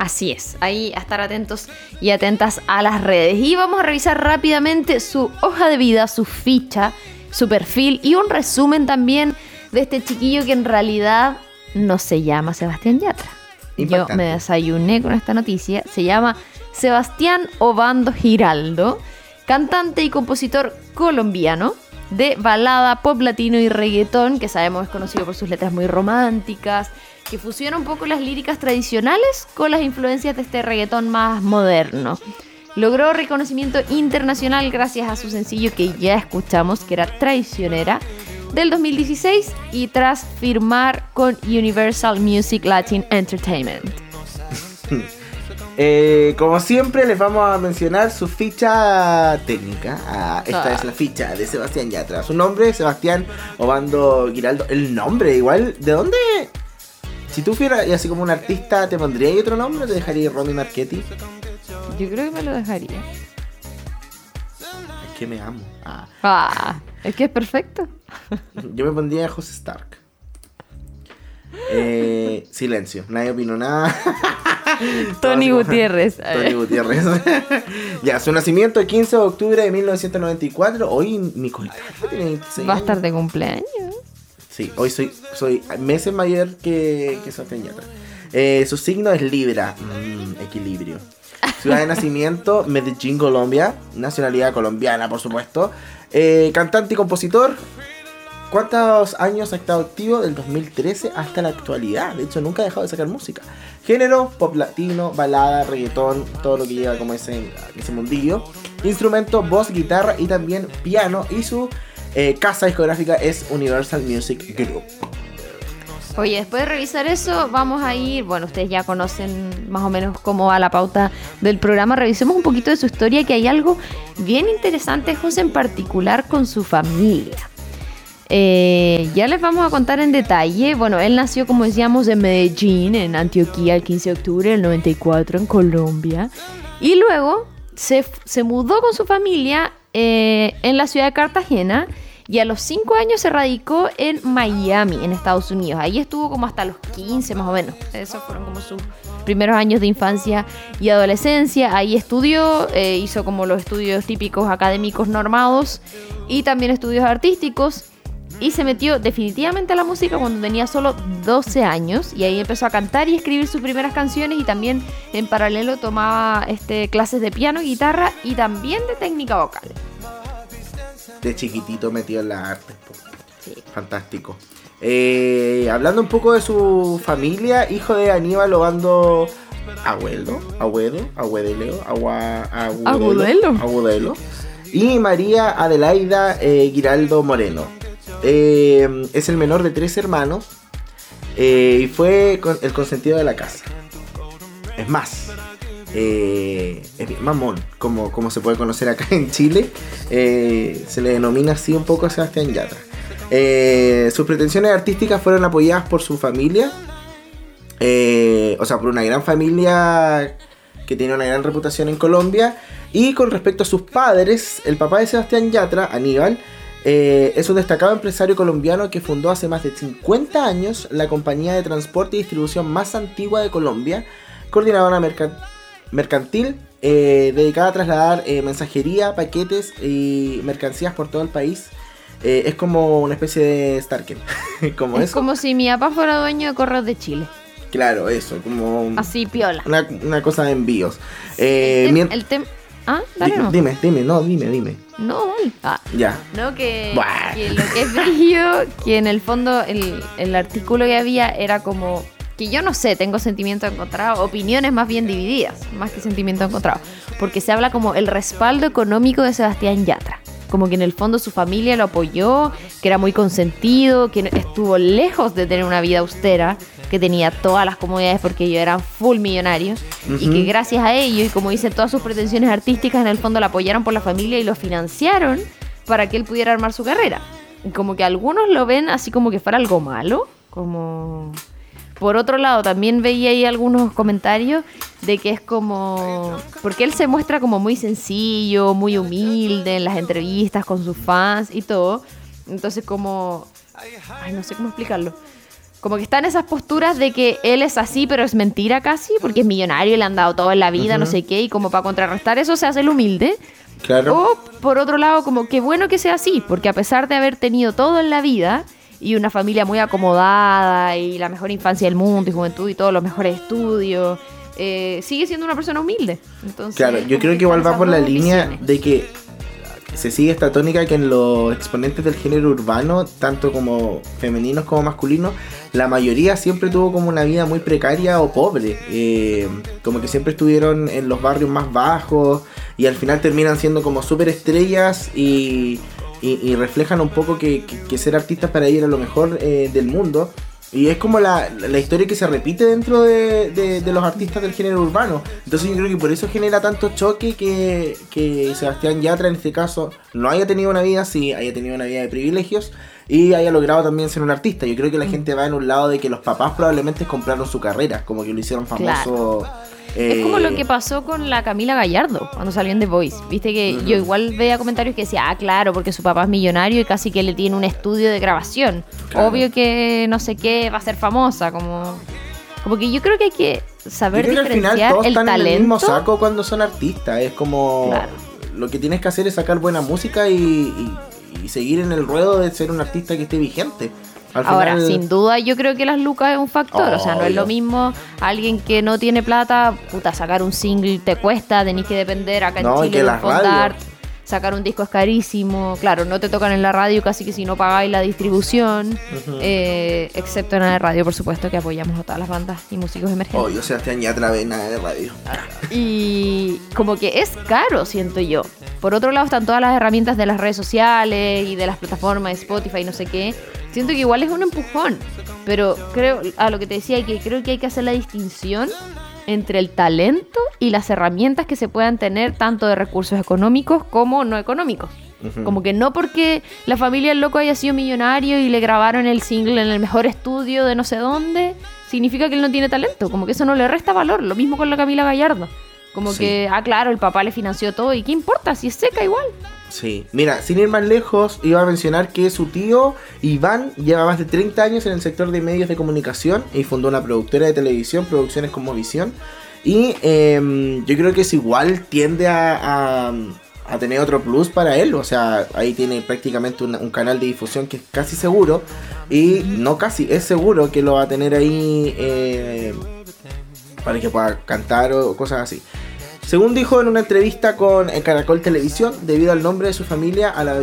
Así es, ahí a estar atentos y atentas a las redes. Y vamos a revisar rápidamente su hoja de vida, su ficha, su perfil y un resumen también de este chiquillo que en realidad no se llama Sebastián Yatra. Yo me desayuné con esta noticia. Se llama Sebastián Obando Giraldo, cantante y compositor colombiano de balada, pop latino y reggaetón, que sabemos es conocido por sus letras muy románticas, que fusiona un poco las líricas tradicionales con las influencias de este reggaetón más moderno. Logró reconocimiento internacional gracias a su sencillo que ya escuchamos, que era Traicionera, del 2016 y tras firmar con Universal Music Latin Entertainment. Eh, como siempre, les vamos a mencionar su ficha técnica. Ah, esta Ah. es la ficha de Sebastián Yatra. Su nombre, Sebastián Obando Giraldo. El nombre, igual, ¿de dónde? Si tú fueras así como un artista, ¿te pondría ahí otro nombre o te dejaría Romy Marchetti? Yo creo que me lo dejaría. Es que me amo. Ah, Ah, es que es perfecto. yo me pondría José Stark. Eh, silencio, nadie opinó nada. Tony Gutiérrez. Tony Gutiérrez. ya, su nacimiento el 15 de octubre de 1994. Hoy mi coetaneo tiene 26 Va a estar de cumpleaños. Sí, hoy soy, soy meses mayor que, que. Eh, su signo es Libra. Mm, equilibrio. Ciudad de nacimiento, Medellín, Colombia. Nacionalidad colombiana, por supuesto. Eh, cantante y compositor. ¿Cuántos años ha estado activo? Del 2013 hasta la actualidad. De hecho, nunca ha dejado de sacar música. Género, pop latino, balada, reggaetón, todo lo que lleva como ese, ese mundillo. Instrumento, voz, guitarra y también piano. Y su eh, casa discográfica es Universal Music Group. Oye, después de revisar eso, vamos a ir, bueno, ustedes ya conocen más o menos cómo va la pauta del programa, revisemos un poquito de su historia, que hay algo bien interesante, José, en particular con su familia. Eh, ya les vamos a contar en detalle, bueno, él nació, como decíamos, en Medellín, en Antioquía, el 15 de octubre del 94, en Colombia, y luego se, se mudó con su familia eh, en la ciudad de Cartagena, y a los 5 años se radicó en Miami, en Estados Unidos. Ahí estuvo como hasta los 15 más o menos. Esos fueron como sus primeros años de infancia y adolescencia. Ahí estudió, eh, hizo como los estudios típicos académicos normados y también estudios artísticos. Y se metió definitivamente a la música cuando tenía solo 12 años y ahí empezó a cantar y escribir sus primeras canciones y también en paralelo tomaba este, clases de piano, guitarra y también de técnica vocal. De chiquitito metido en las artes. Sí. Fantástico. Eh, hablando un poco de su familia, hijo de Aníbal Obando Abuelo, Abuelo, Abueleo, Agua, Agudelo. Agudelo, y María Adelaida eh, Giraldo Moreno. Eh, es el menor de tres hermanos eh, y fue el consentido de la casa. Es más, eh, es mamón, como, como se puede conocer acá en Chile. eh, se le denomina así un poco a Sebastián Yatra. Sus pretensiones artísticas fueron apoyadas por su familia, o sea, por una gran familia que tiene una gran reputación en Colombia. Y con respecto a sus padres, el papá de Sebastián Yatra, Aníbal, eh, es un destacado empresario colombiano que fundó hace más de 50 años la compañía de transporte y distribución más antigua de Colombia, coordinadora merca- mercantil, eh, dedicada a trasladar eh, mensajería, paquetes y mercancías por todo el país. Es como una especie de Starken. como es eso. como si mi papá fuera dueño de Correos de Chile. Claro, eso, como Así, piola. una, una cosa de envíos. El, el tem- Ah, dale, no. Dime, dime, no, dime, dime. No, dale. Ah, Ya. No, que, que lo que es brillo, que en el fondo el, el artículo que había era como que yo no sé, tengo sentimientos encontrados, opiniones más bien divididas, más que sentimientos encontrados, porque se habla como el respaldo económico de Sebastián Yatra, como que en el fondo su familia lo apoyó, que era muy consentido, que estuvo lejos de tener una vida austera, que tenía todas las comodidades porque ellos eran full millonarios y que gracias a ello y como dicen todas sus pretensiones artísticas en el fondo la apoyaron por la familia y lo financiaron para que él pudiera armar su carrera. Y Como que algunos lo ven así como que fuera algo malo, como... Por otro lado, también veía ahí algunos comentarios de que es como... Porque él se muestra como muy sencillo, muy humilde en las entrevistas con sus fans y todo. Entonces como... Ay, no sé cómo explicarlo. Como que está en esas posturas de que él es así, pero es mentira casi, porque es millonario y le han dado todo en la vida, no sé qué, y como para contrarrestar eso se hace el humilde. Claro. O por otro lado, como que bueno que sea así, porque a pesar de haber tenido todo en la vida y una familia muy acomodada y la mejor infancia del mundo y juventud y todos los mejores estudios, eh, sigue siendo una persona humilde. Entonces, Claro, yo creo que igual va por la línea de que se sigue esta tónica que en los exponentes del género urbano, tanto como femeninos como masculinos, la mayoría siempre tuvo como una vida muy precaria o pobre. Eh, como que siempre estuvieron en los barrios más bajos y al final terminan siendo como súper estrellas y, y- y reflejan un poco que, que- que ser artistas para ellos era lo mejor eh, del mundo. Y es como la, la historia que se repite dentro de, de- de los artistas del género urbano. Entonces yo creo que por eso genera tanto choque que, que Sebastián Yatra en este caso no haya tenido una vida así, haya tenido una vida de privilegios y haya logrado también ser un artista. Yo creo que la gente va en un lado de que los papás probablemente compraron su carrera, como que lo hicieron famoso. Es como eh, lo que pasó con la Camila Gallardo cuando salió en The Voice. Viste que yo igual veía comentarios que decía, ah, claro, porque su papá es millonario y casi que le tiene un estudio de grabación. Claro. Obvio que no sé qué va a ser famosa, como. Como que yo creo que hay que Yo saber creo que al final diferenciar todos el están en el talento. mismo saco cuando son artistas. Es como. Claro. Lo que tienes que hacer es sacar buena música y, y- y seguir en el ruedo de ser un artista que esté vigente. Al Ahora, final- sin duda, yo creo que las lucas es un factor. O sea, no es lo mismo alguien que no tiene plata, puta, sacar un single te cuesta, tenés que depender acá en No, y Chile que de. Sacar un disco es carísimo. Claro, no te tocan en la radio casi que si no pagáis la distribución. eh, excepto en la radio, por supuesto, que apoyamos a todas las bandas y músicos emergentes. Oh, yo Sebastián Yatra ve nada de radio. Y como que es caro, siento yo. Por otro lado están todas las herramientas de las redes sociales y de las plataformas de Spotify y no sé qué. Siento que igual es un empujón. Pero creo, a lo que te decía, que creo que hay que hacer la distinción entre el talento y las herramientas que se puedan tener tanto de recursos económicos como no económicos. Como que no porque la familia del loco haya sido millonario y le grabaron el single en el mejor estudio de no sé dónde, significa que él no tiene talento. Como que eso no le resta valor. Lo mismo con la Camila Gallardo. Como Sí. que, ah, claro, el papá le financió todo. ¿Y qué importa? Si es seca igual. Sí. Mira, sin ir más lejos, iba a mencionar que su tío, Iván, lleva más de 30 años en el sector de medios de comunicación y fundó una productora de televisión, Producciones como Visión. Y em, yo creo que es igual tiende a, a- a tener otro plus para él. O sea, ahí tiene prácticamente un, un canal de difusión que es casi seguro. Y no casi, es seguro que lo va a tener ahí eh, para que pueda cantar o cosas así. Según dijo en una entrevista con Caracol Televisión, debido al nombre de su familia, a la,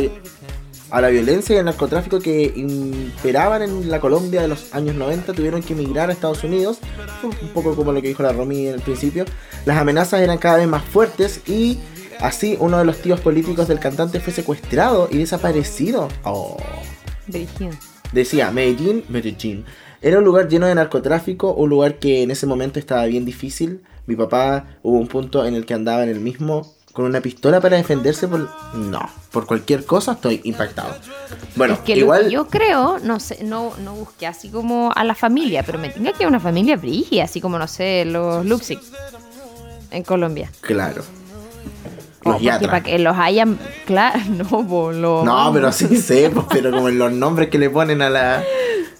a la violencia y al narcotráfico que imperaban en la Colombia de los años 90, tuvieron que emigrar a Estados Unidos, un poco como lo que dijo la Romy en el principio. Las amenazas eran cada vez más fuertes y así uno de los tíos políticos del cantante fue secuestrado y desaparecido. Oh. Dirigido. Decía, Medellín, Medellín. Era un lugar lleno de narcotráfico, un lugar que en ese momento estaba bien difícil. Mi papá hubo un punto en el que andaba en el mismo con una pistola para defenderse por... No, por cualquier cosa estoy impactado. Bueno, es que lo igual... que yo creo, no sé, no, no busqué así como a la familia, pero me tenga que una familia brígida, así como, no sé, los Luxig en Colombia. Claro. Como Los porque Yatra. para que los hayan, claro, no, po, los- No, pero sí sé, pero como en los nombres que le ponen a la...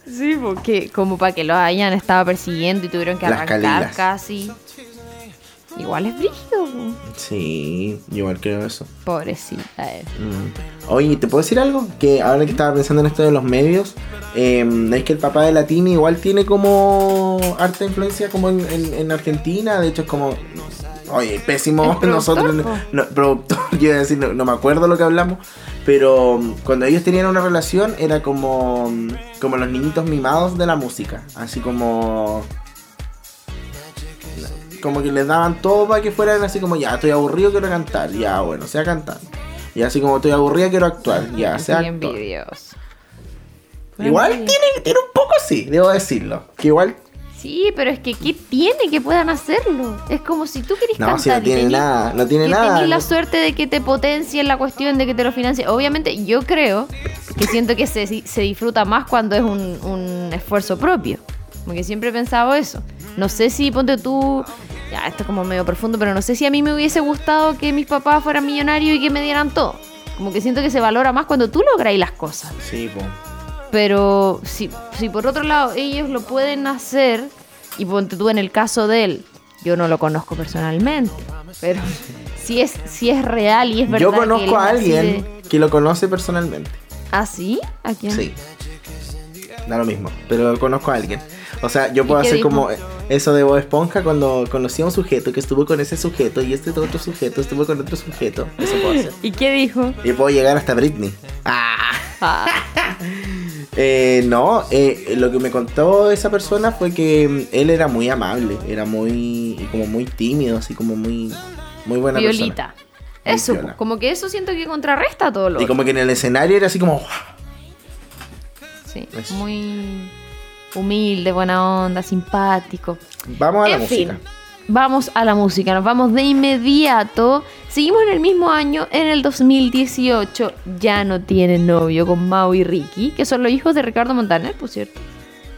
Sí, porque como para que los hayan estado persiguiendo y tuvieron que Las arrancar Calilas. casi. Igual es brígido, po. Sí, igual creo eso. pobrecita. eh. Mm. Oye, ¿te puedo decir algo? Que ahora que estaba pensando en esto de los medios, eh, es que el papá de Latini igual tiene como harta influencia como en, en- en Argentina, de hecho es como... Oye, pésimo nosotros, no, productor, yo iba a decir, no, no me acuerdo lo que hablamos, pero mm, cuando ellos tenían una relación era como, mm, como los niñitos mimados de la música, así como como que les daban todo para que fueran así como ya estoy aburrido quiero cantar ya bueno sea cantar y así como estoy aburrida quiero actuar ya sea actor. igual tiene, tiene un poco sí debo decirlo que igual Sí, pero es que ¿qué tiene que puedan hacerlo? Es como si tú querés no cantar si no y tiene tenés- nada no tiene que nada tenés la suerte de que te potencien la cuestión de que te lo financie. Obviamente, yo creo que siento que se, se disfruta más cuando es un, un esfuerzo propio. Porque siempre he pensado eso. No sé si, ponte tú, ya, esto es como medio profundo, pero no sé si a mí me hubiese gustado que mis papás fueran millonarios y que me dieran todo. Como que siento que se valora más cuando tú logras las cosas. sí po. Pero si, si por otro lado ellos lo pueden hacer, y ponte tú en el caso de él, yo no lo conozco personalmente, pero si es, si es real y es verdad. yo conozco a alguien de- que lo conoce personalmente ¿Ah, sí? ¿A quién? sí da lo mismo pero conozco a alguien o sea yo ¿Y puedo hacer dijo? como eso de Bob Esponja cuando conocí a un sujeto que estuvo con ese sujeto y este otro sujeto estuvo con otro sujeto. Eso puedo hacer. ¿Y qué dijo? Y puedo llegar hasta Britney. Ah. Ah, Eh, no, eh, lo que me contó esa persona fue que mm, él era muy amable, era muy, como muy tímido, así como muy, muy buena violita. Muy Eso, como que eso siento que contrarresta todo lo persona. Y otro. como que en el escenario era así como, Sí, Eso. muy humilde, buena onda, simpático. vamos a la música. vamos a la música. Nos vamos de inmediato. Seguimos en el mismo año, en el 2018. Ya no tiene novio con Mau y Ricky, que son los hijos de Ricardo Montaner, por cierto.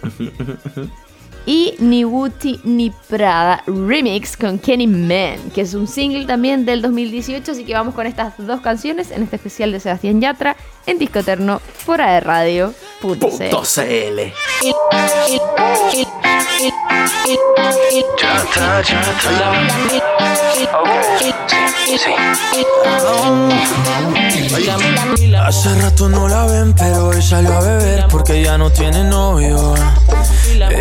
Y Ni Gucci ni Prada Remix con Kenny Man, que es un single también del 2018. Así que vamos con estas dos canciones en este especial de Sebastián Yatra en Disco Eterno, fuera de radio. Punto CL. Hace rato no la ven, pero hoy salió a beber porque ya no tiene novio.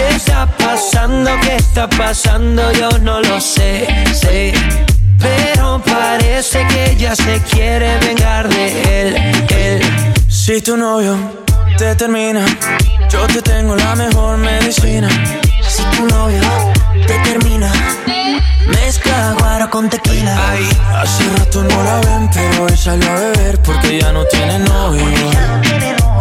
¿Qué está pasando? ¿Qué está pasando? Yo no lo sé, sé. Pero parece que ella se quiere vengar de él, él. Si tu novio te termina, yo te tengo la mejor medicina. Si tu novio te termina, mezcla guaro con tequila. Hace rato no la ven, pero hoy salió a beber porque ya no tiene novio.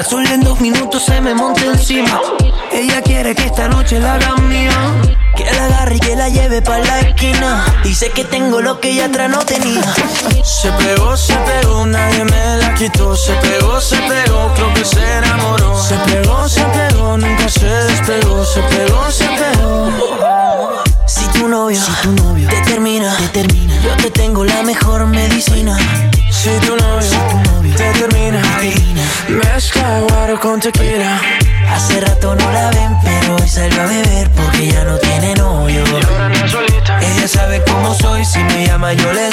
Tan solo en dos minutos se me monta encima. Ella quiere que esta noche la haga mía. Que la agarre y que la lleve pa' la esquina. Dice que tengo lo que ella atrás no tenía. Se pegó, se pegó, nadie me la quitó. Se pegó, se pegó, creo que se enamoró. Se pegó, se pegó, nunca se despegó. Se pegó, se Hace rato no la ven, pero hoy salió a beber porque ya no tiene novio. Ella sabe cómo soy, si me llama yo le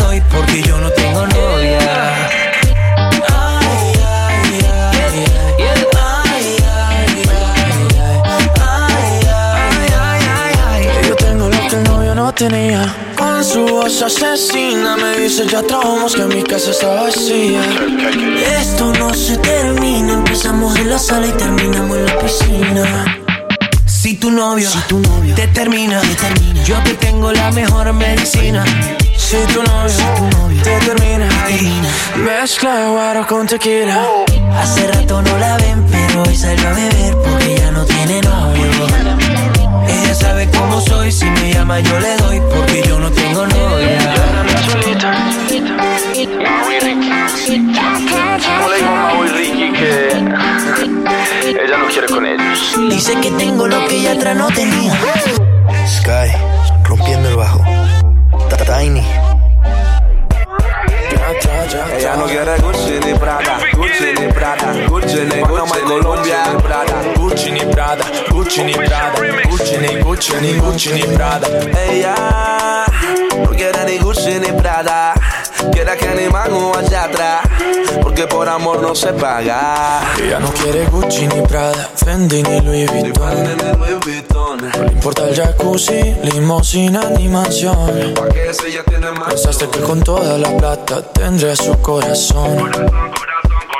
su voz asesina me dice ya trabamos que mi casa está vacía. Esto no se termina, empezamos en la sala y terminamos en la piscina. Si tu novio, si tu novio te termina, te termina, yo te tengo la mejor medicina. Si tu novio te termina, mezcla guaro con tequila. Hace rato no la ven, pero hoy salió a beber porque ya no tiene novio. Ella sabe cómo soy, si me llama yo le doy porque yo no tengo novia. ¿Cómo le digo a Mau y Ricky que ella no quiere con ellos? Dice que tengo lo que ella atrás no tenía. Sky, rompiendo el bajo. Ta- Tiny. Ella no quiere Gucci ni Prada, Gucci ni Prada, Gucci ni Gucci ni Colombia, Prada. Gucci ni Prada, Gucci ni Prada, Gucci ni Gucci ni Gucci ni Prada. Ella no quiere ni Gucci ni Prada, quiere que ni mango allá atrás, porque por amor no se paga. Ella no quiere Gucci ni Prada, Fendi ni Louis Vuitton. Ni Louis Vuitton, No le importa el jacuzzi, limosina ni mansión. pa' que si ella tiene más. Pensaste que con toda la plata tendría su corazón.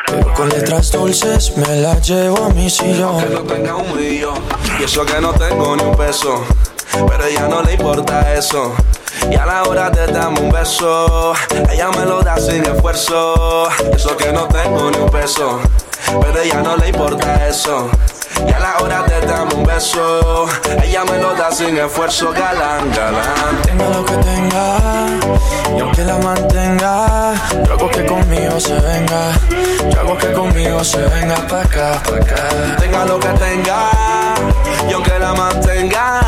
Pero con letras dulces me la llevo a mi Que sillón. no tenga un millón, y eso que no tengo ni un peso, pero a ella no le importa eso. Y a la hora de darme un beso, ella me lo da sin esfuerzo. Eso que no tengo ni un peso, pero ella no le importa eso. Y a la hora de darme un beso, ella me lo da sin esfuerzo, galán, galán. Tenga lo que tenga, y aunque la mantenga, yo hago que conmigo se venga. Yo hago que conmigo se venga pa' acá, pa' acá. Tenga lo que tenga, y aunque la mantenga,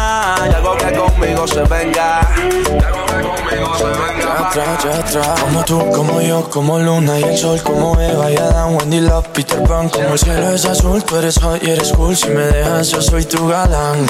y hago que conmigo se venga. Como tú, como yo, como Luna y el sol, como Eva y Adán, Wendy Love, Peter Pan. Como el cielo es azul, tú eres hot y eres cool. Si me dejas, yo soy tu galán.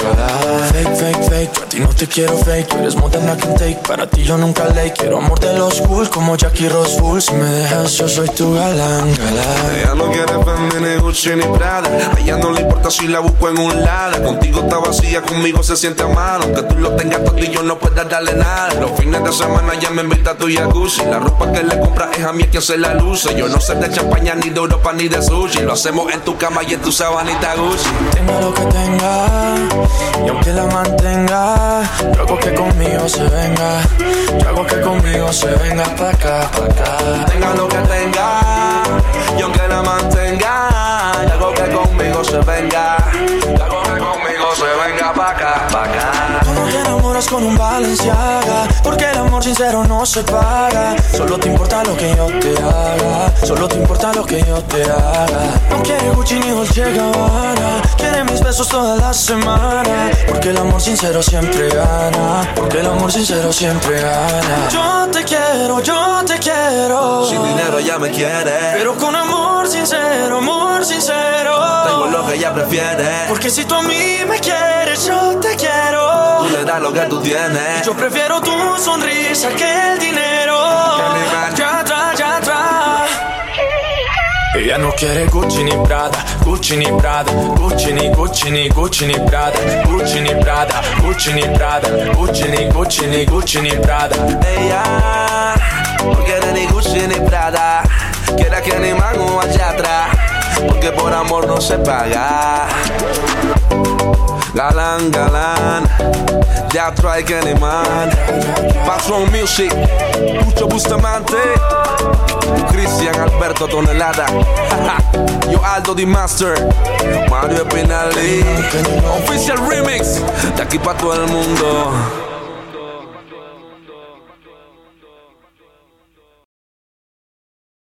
Fake, fake, fake, yo a ti no te quiero fake. Tú eres more than I can take. Para ti yo nunca late. Quiero amor de los cool, como Jackie Rose Full. Si me dejas, yo soy tu galán, galán. Ella no quiere Fendi, ni Gucci, ni Prada. A ella no le importa si la busco en un lado. Contigo está vacía, conmigo se siente a mano. Aunque tú lo tengas todo y yo no pueda darle nada. Fines de semana ya me invita a tu jacuzzi. La ropa que le compras es a mí quien se la luce. Yo no sé de champaña, ni de Europa, ni de sushi. Lo hacemos en tu cama y en tu sabanita Gucci. Tenga lo que tenga, y aunque la mantenga, yo hago que conmigo se venga. Yo hago que conmigo se venga pa' acá, pa' acá. Tenga lo que tenga, y aunque la mantenga, y hago que conmigo se venga. Y hago que conmigo se venga pa' acá, pa' acá. No te enamoras con un Balenciaga Porque el amor sincero no se paga. Solo te importa lo que yo te haga Solo te importa lo que yo te haga. No quiere Gucci ni Dolce Gabbana Quiere mis besos toda la semana Porque el amor sincero siempre gana Porque el amor sincero siempre gana. Yo te quiero, yo te quiero. Sin dinero ella me quiere, Pero con amor sincero, amor sincero. Tengo lo que ella prefiere. Porque si tú a mí me quieres, yo te quiero le das lo que tú tienes. Yo prefiero tu sonrisa que el dinero. Ya atrás, ya atrás. Ella no quiere Gucci ni Prada, Gucci ni Prada, Gucci ni Gucci ni Gucci ni Prada, Gucci ni Prada, Gucci ni Prada, Gucci ni Gucci ni Gucci ni Prada. Ella no quiere ni Gucci ni Prada. Quiere que ni mango allá atrás. Porque por amor no se paga. Galán, galán. Trae que ni man. Patron Music. Mucho Bustamante. Cristian Alberto Tonelada. Yo Aldo Di Master. Mario Pinali. Official Remix. De aquí para todo el mundo.